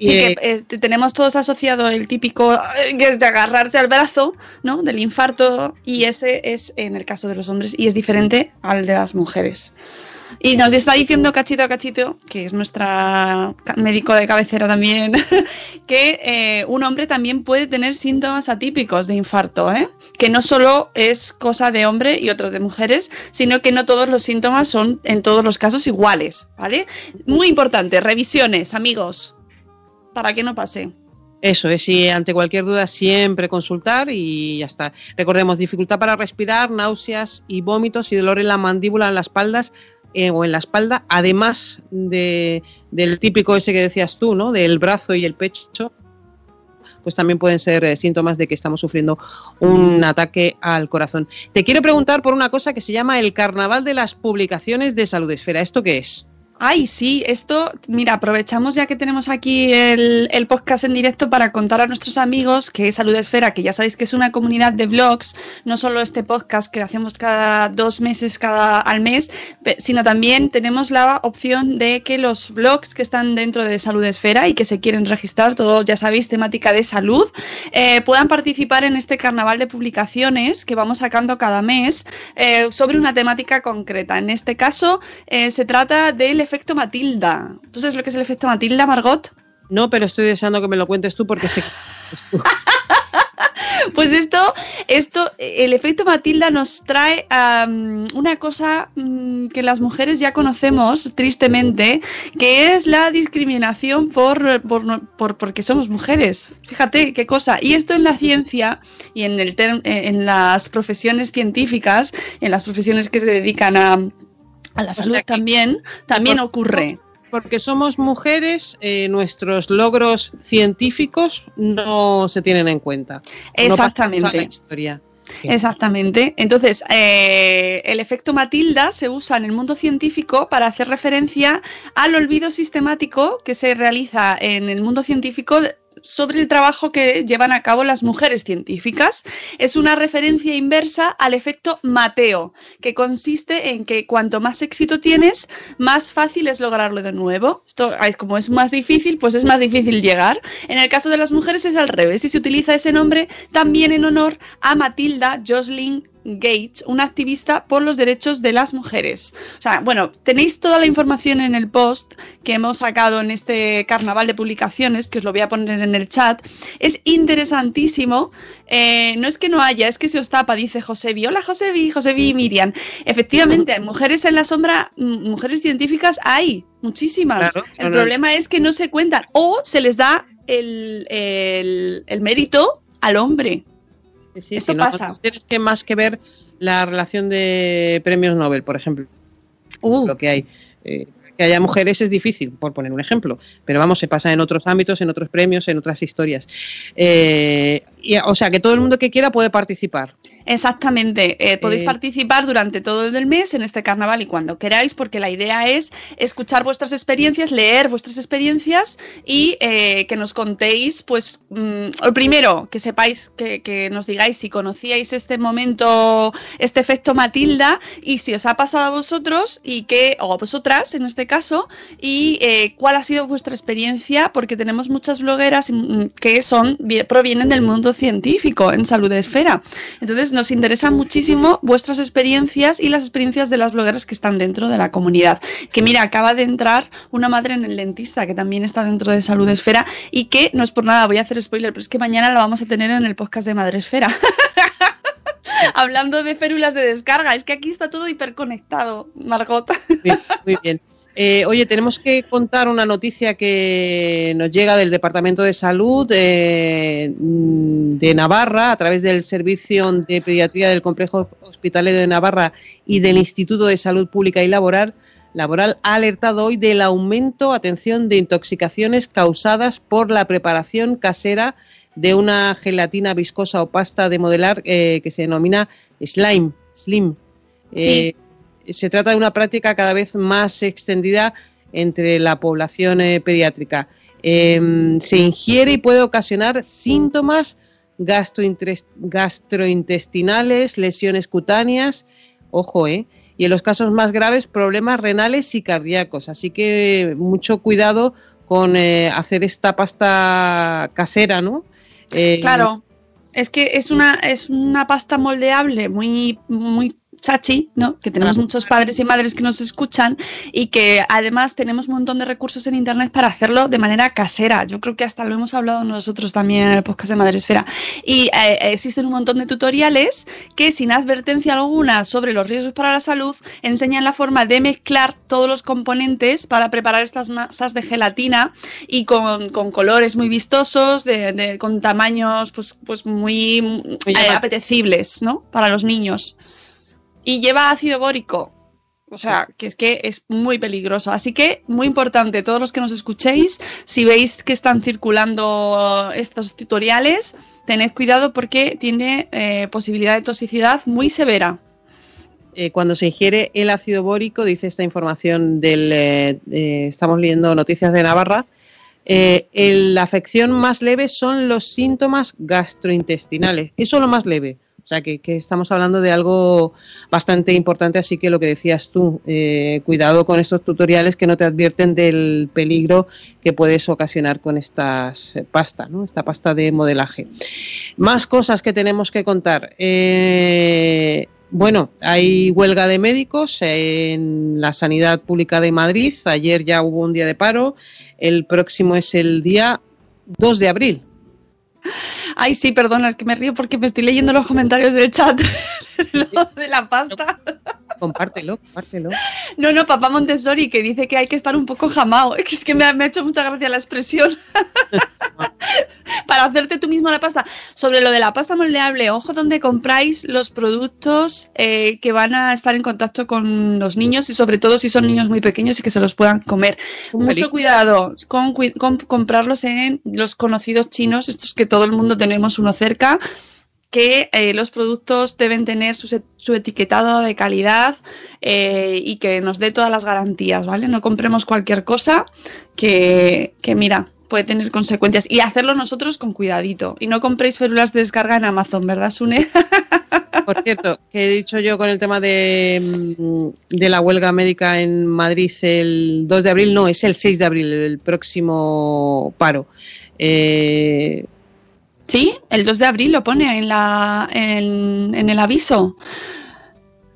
Sí, eh, que eh, tenemos todos asociado el típico eh, que es de agarrarse al brazo, ¿no? Del infarto, y ese es en el caso de los hombres y es diferente al de las mujeres. Y nos está diciendo Cachito a Cachito, que es nuestra médico de cabecera también, que eh, un hombre también puede tener síntomas atípicos de infarto, ¿eh? que no solo es cosa de hombre y otros de mujeres, sino que no todos los síntomas son en todos los casos iguales, ¿vale? Muy importante, revisiones, amigos, para que no pase. Eso es, y ante cualquier duda siempre consultar y ya está. Recordemos, dificultad para respirar, náuseas y vómitos y dolor en la mandíbula, en las espaldas eh, o en la espalda, además de, del típico ese que decías tú, ¿no? Del brazo y el pecho, pues también pueden ser eh, síntomas de que estamos sufriendo un ataque al corazón. Te quiero preguntar por una cosa que se llama el Carnaval de las Publicaciones de Salud Esfera. ¿Esto qué es? Ay, sí, esto, mira, aprovechamos ya que tenemos aquí el, el podcast en directo para contar a nuestros amigos que Salud Esfera, que ya sabéis que es una comunidad de blogs, no solo este podcast que hacemos cada dos meses, cada al mes, sino también tenemos la opción de que los blogs que están dentro de Salud Esfera y que se quieren registrar, todos ya sabéis, temática de salud, eh, puedan participar en este carnaval de publicaciones que vamos sacando cada mes eh, sobre una temática concreta. En este caso, eh, se trata del efecto Matilda. ¿Tú sabes lo que es el efecto Matilda, Margot? No, pero estoy deseando que me lo cuentes tú porque sé que... Pues esto, esto, el efecto Matilda nos trae una cosa mm, que las mujeres ya conocemos tristemente, que es la discriminación por, por, por- porque somos mujeres. Fíjate qué cosa. Y esto en la ciencia y en, el eh, en las profesiones científicas, en las profesiones que se dedican a, a la salud también, también ocurre. Porque somos mujeres, eh, nuestros logros científicos no se tienen en cuenta. No Exactamente. la historia. Exactamente. Entonces, eh, el efecto Matilda se usa en el mundo científico para hacer referencia al olvido sistemático que se realiza en el mundo científico sobre el trabajo que llevan a cabo las mujeres científicas. Es una referencia inversa al efecto Mateo, que consiste en que cuanto más éxito tienes, más fácil es lograrlo de nuevo. Esto, ay, como es más difícil, pues es más difícil llegar. En el caso de las mujeres es al revés y se utiliza ese nombre también en honor a Matilda Jocelyn Gates, una activista por los derechos de las mujeres. O sea, bueno, tenéis toda la información en el post que hemos sacado en este carnaval de publicaciones, que os lo voy a poner en el chat. Es interesantísimo. Eh, no es que no haya, es que se os tapa, dice Josebi. Hola Josebi, Josebi y Miriam. Efectivamente, mujeres en la sombra, mm, mujeres científicas hay, muchísimas. Claro, el claro. problema es que no se cuentan o se les da el, el- el mérito al hombre. Sí, Esto no- pasa. tienes que más que ver la relación de premios Nobel, por ejemplo. Uh. Lo que hay. Eh, que haya mujeres es difícil, por poner un ejemplo. Pero vamos, se pasa en otros ámbitos, en otros premios, en otras historias. Eh, y, o sea, que todo el mundo que quiera puede participar. Exactamente. Eh, podéis Eh, participar durante todo el mes en este carnaval y cuando queráis, porque la idea es escuchar vuestras experiencias, leer vuestras experiencias y eh, que nos contéis, pues, mm, primero, que sepáis, que, que nos digáis si conocíais este momento, este efecto Matilda y si os ha pasado a vosotros y que, o a vosotras en este caso, y eh, cuál ha sido vuestra experiencia, porque tenemos muchas blogueras mm, que son, vi- provienen del mundo científico en Salud Esfera. Entonces nos interesan muchísimo vuestras experiencias y las experiencias de las blogueras que están dentro de la comunidad. Que mira, acaba de entrar una madre en el dentista que también está dentro de Salud Esfera y que no es por nada, voy a hacer spoiler, pero es que mañana la vamos a tener en el podcast de Madre Esfera. Hablando de férulas de descarga, es que aquí está todo hiperconectado, Margot. Muy bien. Eh, oye, tenemos que contar una noticia que nos llega del Departamento de Salud eh, de Navarra a través del Servicio de Pediatría del Complejo Hospitalario de Navarra y del Instituto de Salud Pública y Laboral. Laboral ha alertado hoy del aumento, atención, de intoxicaciones causadas por la preparación casera de una gelatina viscosa o pasta de modelar eh, que se denomina slime, slim. Sí. Se trata de una práctica cada vez más extendida entre la población eh, pediátrica. Em, se ingiere y puede ocasionar síntomas gastrointestinales, lesiones cutáneas, ojo, ¿eh? Y en los casos más graves, problemas renales y cardíacos. Así que mucho cuidado con eh, hacer esta pasta casera, ¿no? Eh, Claro, es que es una, es una pasta moldeable muy, muy chachi, ¿no? Que tenemos muchos padres y madres que nos escuchan y que además tenemos un montón de recursos en internet para hacerlo de manera casera. Yo creo que hasta lo hemos hablado nosotros también en el podcast de Madresfera. Y eh, existen un montón de tutoriales que sin advertencia alguna sobre los riesgos para la salud enseñan la forma de mezclar todos los componentes para preparar estas masas de gelatina y con, con colores muy vistosos, de, de- con tamaños pues, pues muy, eh, apetecibles, ¿no? Para los niños. Y lleva ácido bórico. O sea, que es que es muy peligroso. Así que, muy importante, todos los que nos escuchéis, si veis que están circulando estos tutoriales, tened cuidado porque tiene eh, posibilidad de toxicidad muy severa. eh, cuando se ingiere el ácido bórico, dice esta información del, eh, estamos leyendo noticias de Navarra, eh, la afección más leve son los síntomas gastrointestinales. Eso es lo más leve. O sea, que, estamos hablando de algo bastante importante, así que lo que decías tú, eh, cuidado con estos tutoriales que no te advierten del peligro que puedes ocasionar con estas eh, pasta, ¿no? esta pasta de modelaje. Más cosas que tenemos que contar. Eh, bueno, hay huelga de médicos en la sanidad pública de Madrid. Ayer ya hubo un día de paro. El próximo es el día 2 de abril. Ay, sí, perdona, es que me río porque me estoy leyendo los comentarios del chat de lo de la pasta. Compártelo, compártelo. No, no, papá Montessori, que dice que hay que estar un poco jamao. Es que, es que me, ha, me ha hecho mucha gracia la expresión. Para hacerte tú mismo la pasta. Sobre lo de la pasta moldeable, ojo donde compráis los productos eh, que van a estar en contacto con los niños y sobre todo si son niños muy pequeños y que se los puedan comer. Mucho cuidado con, cui- con comprarlos en los conocidos chinos, estos que todo el mundo tenemos uno cerca que eh, los productos deben tener su, etiquetado de calidad eh, y que nos dé todas las garantías, ¿vale? No compremos cualquier cosa que, que, mira, puede tener consecuencias. Y hacerlo nosotros con cuidadito. Y no compréis férulas de descarga en Amazon, ¿verdad, Sune? Por cierto, que he dicho yo con el tema de, mm, de la huelga médica en Madrid el 2 de abril, no, es el 6 de abril, el próximo paro. Eh, sí, el 2 de abril lo pone en, la, en, en el aviso.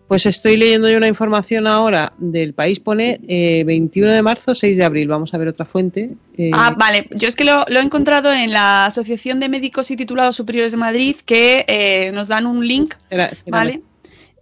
Pues estoy leyendo yo una información ahora del país, pone eh, 21 de marzo, 6 de abril. Vamos a ver otra fuente. Eh, Ah, vale. Yo es que lo, lo he encontrado en la Asociación de Médicos y Titulados Superiores de Madrid, que eh, nos dan un link, será ¿vale?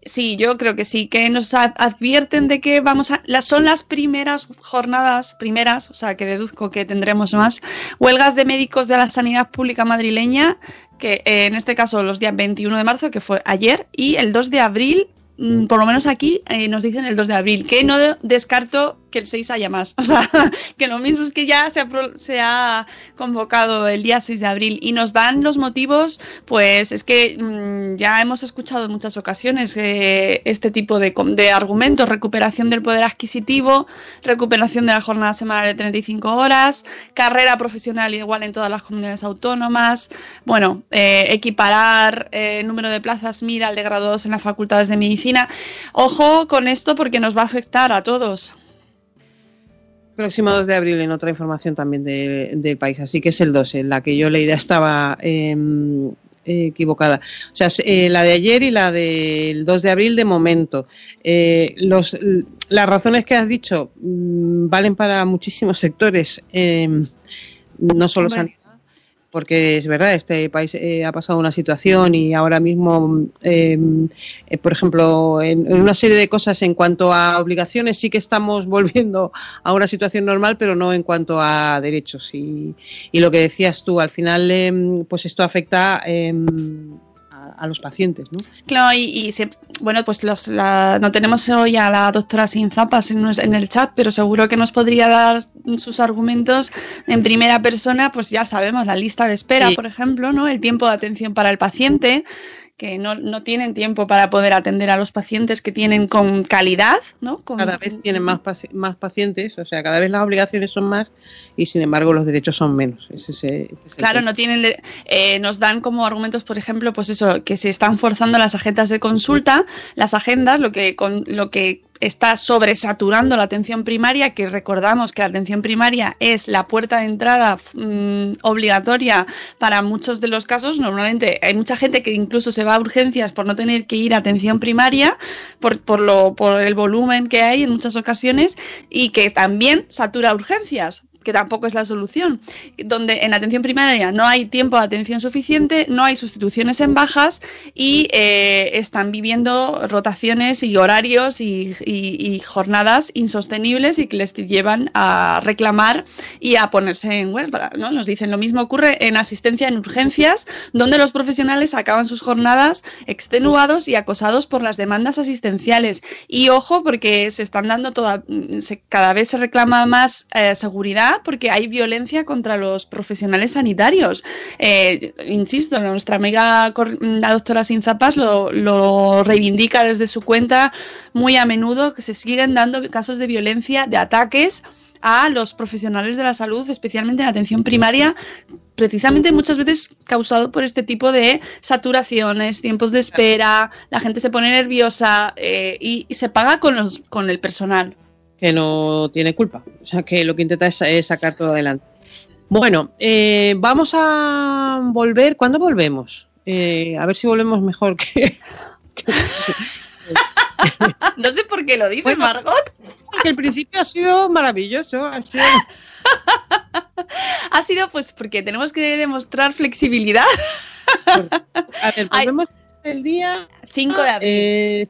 Sí, yo creo que sí, que nos advierten de que vamos a, son las primeras jornadas, primeras, o sea, que deduzco que tendremos más, huelgas de médicos de la sanidad pública madrileña, que eh, en este caso los días 21 de marzo, que fue ayer, y el 2 de abril, mm, por lo menos aquí eh, nos dicen el 2 de abril, que no de- descarto que el 6 haya más. O sea, que lo mismo es que ya se ha, convocado el día 6 de abril y nos dan los motivos, pues es que mm, ya hemos escuchado en muchas ocasiones eh, este tipo de, de argumentos, recuperación del poder adquisitivo, recuperación de la jornada semanal de 35 horas, carrera profesional igual en todas las comunidades autónomas, bueno, eh, equiparar eh, el número de plazas mira al de graduados en las facultades de medicina. Ojo con esto porque nos va a afectar a todos. Próximo 2 de abril en otra información también de- del país, así que es el 2, en la que yo leída estaba em, eh, equivocada. O sea, eh, la de ayer y la del 2 de abril de momento. Eh, los, las razones que has dicho mm, valen para muchísimos sectores, eh, no solo sanidad, porque es verdad, este país eh, ha pasado una situación y ahora mismo, eh, eh, por ejemplo, en, en una serie de cosas en cuanto a obligaciones sí que estamos volviendo a una situación normal, pero no en cuanto a derechos. Y, y lo que decías tú, al final, em, pues esto afecta em, a, los pacientes, ¿no? Claro, y, y se- bueno, pues los, la- no tenemos hoy a la doctora Sin Zapas en, el chat, pero seguro que nos podría dar sus argumentos en primera persona, pues ya sabemos, la lista de espera, Sí. por ejemplo, ¿no? El tiempo de atención para el paciente, que no, no tienen tiempo para poder atender a los pacientes que tienen con calidad, ¿no? Con- Cada vez tienen más, paci- más pacientes, o sea, cada vez las obligaciones son más y sin embargo los derechos son menos. Ese es, ese es el Claro, no tienen, de- eh, nos dan como argumentos, por ejemplo, pues eso, que se están forzando las agendas de consulta, las agendas, lo que, con, lo que está sobresaturando la atención primaria, que recordamos que la atención primaria es la puerta de entrada mm, obligatoria para muchos de los casos. Normalmente hay mucha gente que incluso se va a urgencias por no tener que ir a atención primaria, por, por, lo, por el volumen que hay en muchas ocasiones, y que también satura urgencias que tampoco es la solución, donde en atención primaria no hay tiempo de atención suficiente, no hay sustituciones en bajas y eh, están viviendo rotaciones y horarios y, jornadas insostenibles y que les llevan a reclamar y a ponerse en huelga. ¿no? Nos dicen lo mismo ocurre en asistencia en urgencias, donde los profesionales acaban sus jornadas extenuados y acosados por las demandas asistenciales. Y ojo, porque se están dando toda, se- cada vez se reclama más eh, seguridad porque hay violencia contra los profesionales sanitarios. Eh, insisto, nuestra amiga la doctora Sin Zapas lo, lo reivindica desde su cuenta muy a menudo que se siguen dando casos de violencia, de ataques a los profesionales de la salud, especialmente en atención primaria, precisamente muchas veces causado por este tipo de saturaciones, tiempos de espera, la gente se pone nerviosa eh, y, se paga con, con el personal. Que no tiene culpa. O sea, que lo que intenta es, es sacar todo adelante. Bueno, eh, vamos a volver. ¿Cuándo volvemos? Eh, a ver si volvemos mejor que. no sé por qué lo dices, Margot. Porque el principio ha sido maravilloso. Ha sido... ha sido pues porque tenemos que demostrar flexibilidad. A ver, volvemos el día 5 de abril.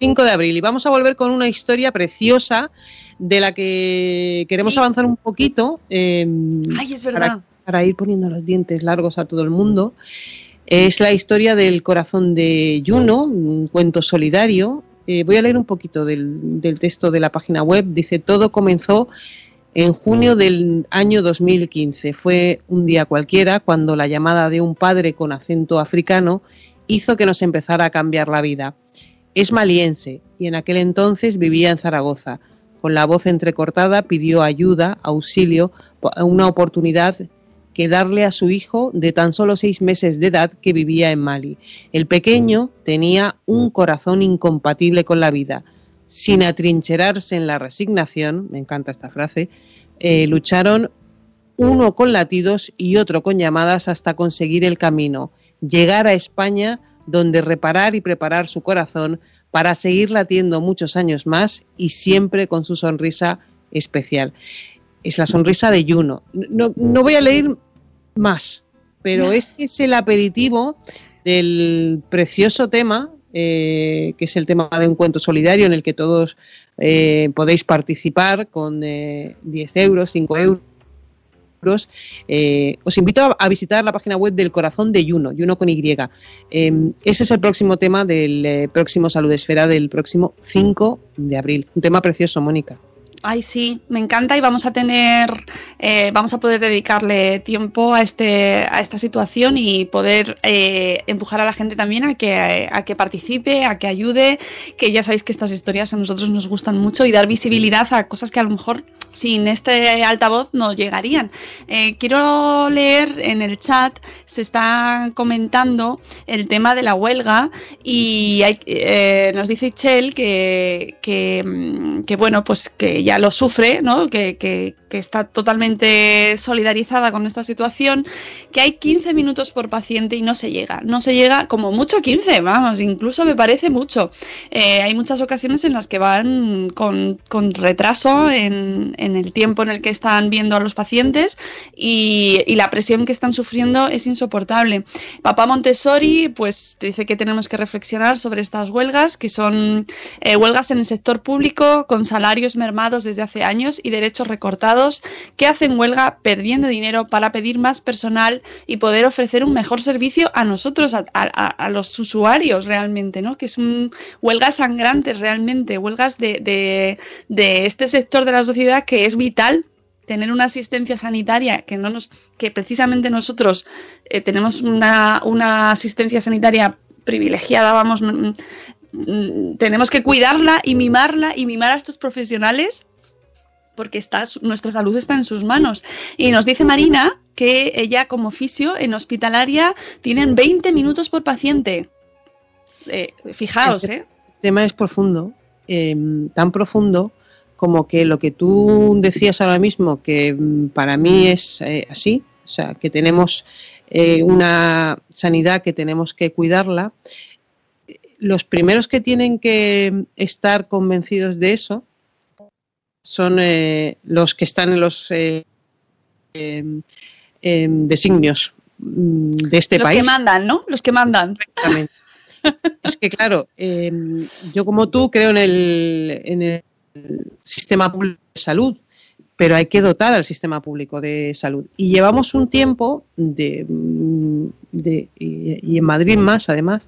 5, de abril. Y vamos a volver con una historia preciosa de la que queremos Sí. avanzar un poquito. eh, Ay, es para- verdad. para ir poniendo los dientes largos a todo el mundo. Es la historia del corazón de Juno, un cuento solidario. Eh, voy a leer un poquito del, del texto de la página web. Dice, todo comenzó en junio del año 2015. Fue un día cualquiera cuando la llamada de un padre con acento africano hizo que nos empezara a cambiar la vida. Es maliense y en aquel entonces vivía en Zaragoza. Con la voz entrecortada pidió ayuda, auxilio, una oportunidad que darle a su hijo de tan solo seis meses de edad que vivía en Mali. El pequeño tenía un corazón incompatible con la vida. Sin atrincherarse en la resignación, me encanta esta frase, eh, lucharon uno con latidos y otro con llamadas hasta conseguir el camino, llegar a España donde reparar y preparar su corazón para seguir latiendo muchos años más y siempre con su sonrisa especial. Es la sonrisa de Juno. No, no voy a leer más, pero este es el aperitivo del precioso tema, eh, que es el tema de un cuento solidario en el que todos eh, podéis participar con eh, 10 euros, 5 euros. Eh, os invito a, visitar la página web del Corazón de Juno, Juno con Y. Eh, ese es el próximo tema del eh, próximo Salud Esfera del próximo 5 de abril. Un tema precioso, Mónica. Ay, sí, me encanta y vamos a tener, eh, vamos a poder dedicarle tiempo a este, a esta situación y poder eh, empujar a la gente también a que, a que participe, a que ayude, que ya sabéis que estas historias a nosotros nos gustan mucho y dar visibilidad a cosas que a lo mejor sin este altavoz no llegarían. Eh, quiero leer en el chat, se está comentando el tema de la huelga y hay, eh, nos dice Ichel que, que, mm, que, bueno, pues que ya lo sufre, ¿no? Que, está totalmente solidarizada con esta situación, que hay 15 minutos por paciente y no se llega. No se llega como mucho 15, vamos, incluso me parece mucho. Eh, hay muchas ocasiones en las que van con, retraso en, el tiempo en el que están viendo a los pacientes y, y, la presión que están sufriendo es insoportable. Papá Montessori, pues dice que tenemos que reflexionar sobre estas huelgas, que son eh, huelgas en el sector público con salarios mermados desde hace años y derechos recortados que hacen huelga perdiendo dinero para pedir más personal y poder ofrecer un mejor servicio a nosotros, a, los usuarios realmente, ¿no? Que son huelgas sangrantes realmente, huelgas de, de, este sector de la sociedad que es vital tener una asistencia sanitaria que no nos que precisamente nosotros eh, tenemos una, una, asistencia sanitaria privilegiada vamos tenemos que cuidarla y mimarla y mimar a estos profesionales porque está, nuestra salud está en sus manos. Y nos dice Marina que ella como fisio en hospitalaria tienen 20 minutos por paciente. Eh, fijaos, ¿eh? El tema es profundo, eh, tan profundo como que lo que tú decías ahora mismo, que mm, para mí es eh, así, o sea, que tenemos eh, una sanidad que tenemos que cuidarla, los primeros que tienen que estar convencidos de eso son eh, los que están en los eh, eh, designios mm, de este los país. Los que mandan, ¿no? Los que mandan. Exactamente. es que, claro, em, yo como tú creo en el, en el sistema público de salud, pero hay que dotar al sistema público de salud. Y llevamos un tiempo, de, mm, de y, y en Madrid más además,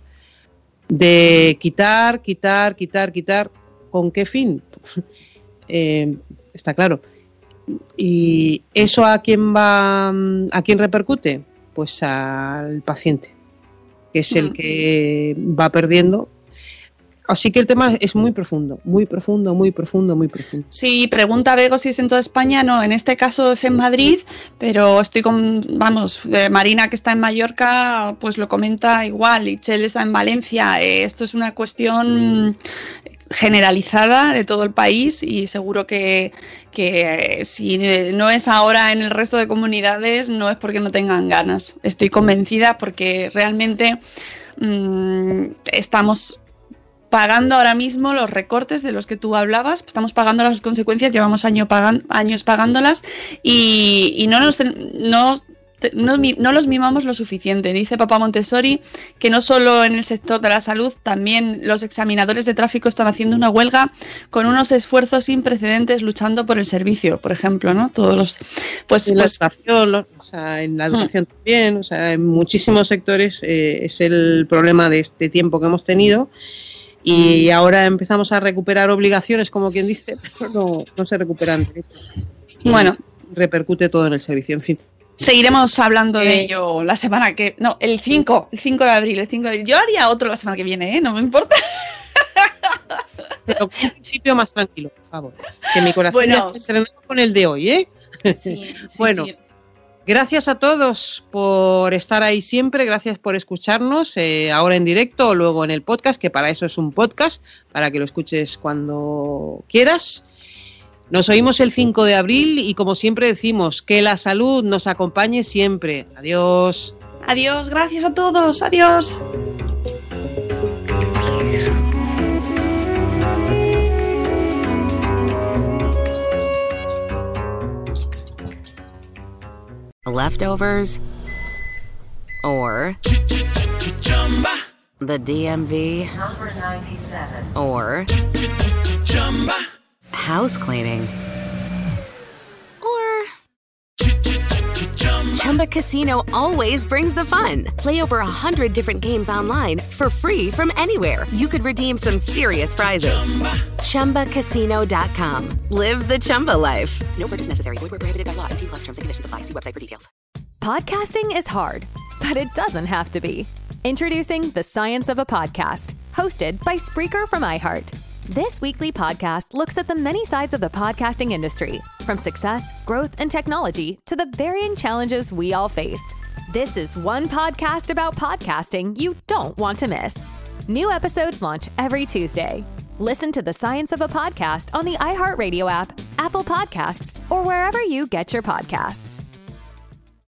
de quitar, quitar, quitar, quitar. ¿Con qué fin? Eh, está claro. ¿Y eso a quién va, a quién repercute? Pues al paciente, que es el que va perdiendo. Así que el tema es muy profundo, muy profundo, muy profundo, muy profundo. Sí, pregunta Bego si es en toda España. No, en este caso es en Madrid, pero estoy con, vamos, eh, Marina que está en Mallorca, pues lo comenta igual. y Chel está en Valencia. Eh, esto es una cuestión generalizada de todo el país y seguro que, que, si no es ahora en el resto de comunidades no es porque no tengan ganas. Estoy convencida porque realmente mmm, estamos pagando ahora mismo los recortes de los que tú hablabas, estamos pagando las consecuencias, llevamos año años pagándolas y, y no nos no no, no, los mimamos lo suficiente. Dice Papá Montessori que no solo en el sector de la salud, también los examinadores de tráfico están haciendo una huelga con unos esfuerzos sin precedentes luchando por el servicio, por ejemplo, ¿no? Todos los pues, en pues, la educación, o sea, en la educación hmm. también, o sea, en muchísimos sectores eh, es el problema de este tiempo que hemos tenido. Y ahora empezamos a recuperar obligaciones, como quien dice, pero no, no se recuperan. Bueno, repercute todo en el servicio, en fin. Seguiremos hablando de ello la semana que. No, el 5, el 5 de abril, el 5 de abril. Yo haría otro la semana que viene, ¿eh? No me importa. Pero un principio más tranquilo, por favor. Que mi corazón bueno, se con el de hoy, ¿eh? Sí, sí, bueno, sí. gracias a todos por estar ahí siempre, gracias por escucharnos, eh, ahora en directo o luego en el podcast, que para eso es un podcast, para que lo escuches cuando quieras. Nos oímos el 5 de abril y como siempre decimos, que la salud nos acompañe siempre. Adiós. Adiós, gracias a todos. Adiós. Leftovers or the DMV or house cleaning. Or Chumba Casino always brings the fun. Play over a hundred different games online for free from anywhere. You could redeem some serious prizes. ChumbaCasino.com. Live the Chumba life. No purchase necessary. Void where prohibited by law. T plus terms and conditions apply. See website for details. Podcasting is hard, but it doesn't have to be. Introducing The Science of a Podcast, hosted by Spreaker from iHeart. This weekly podcast looks at the many sides of the podcasting industry, from success, growth, and technology to the varying challenges we all face. This is one podcast about podcasting you don't want to miss. New episodes launch every Tuesday. Listen to the science of a podcast on the iHeartRadio app, Apple Podcasts, or wherever you get your podcasts.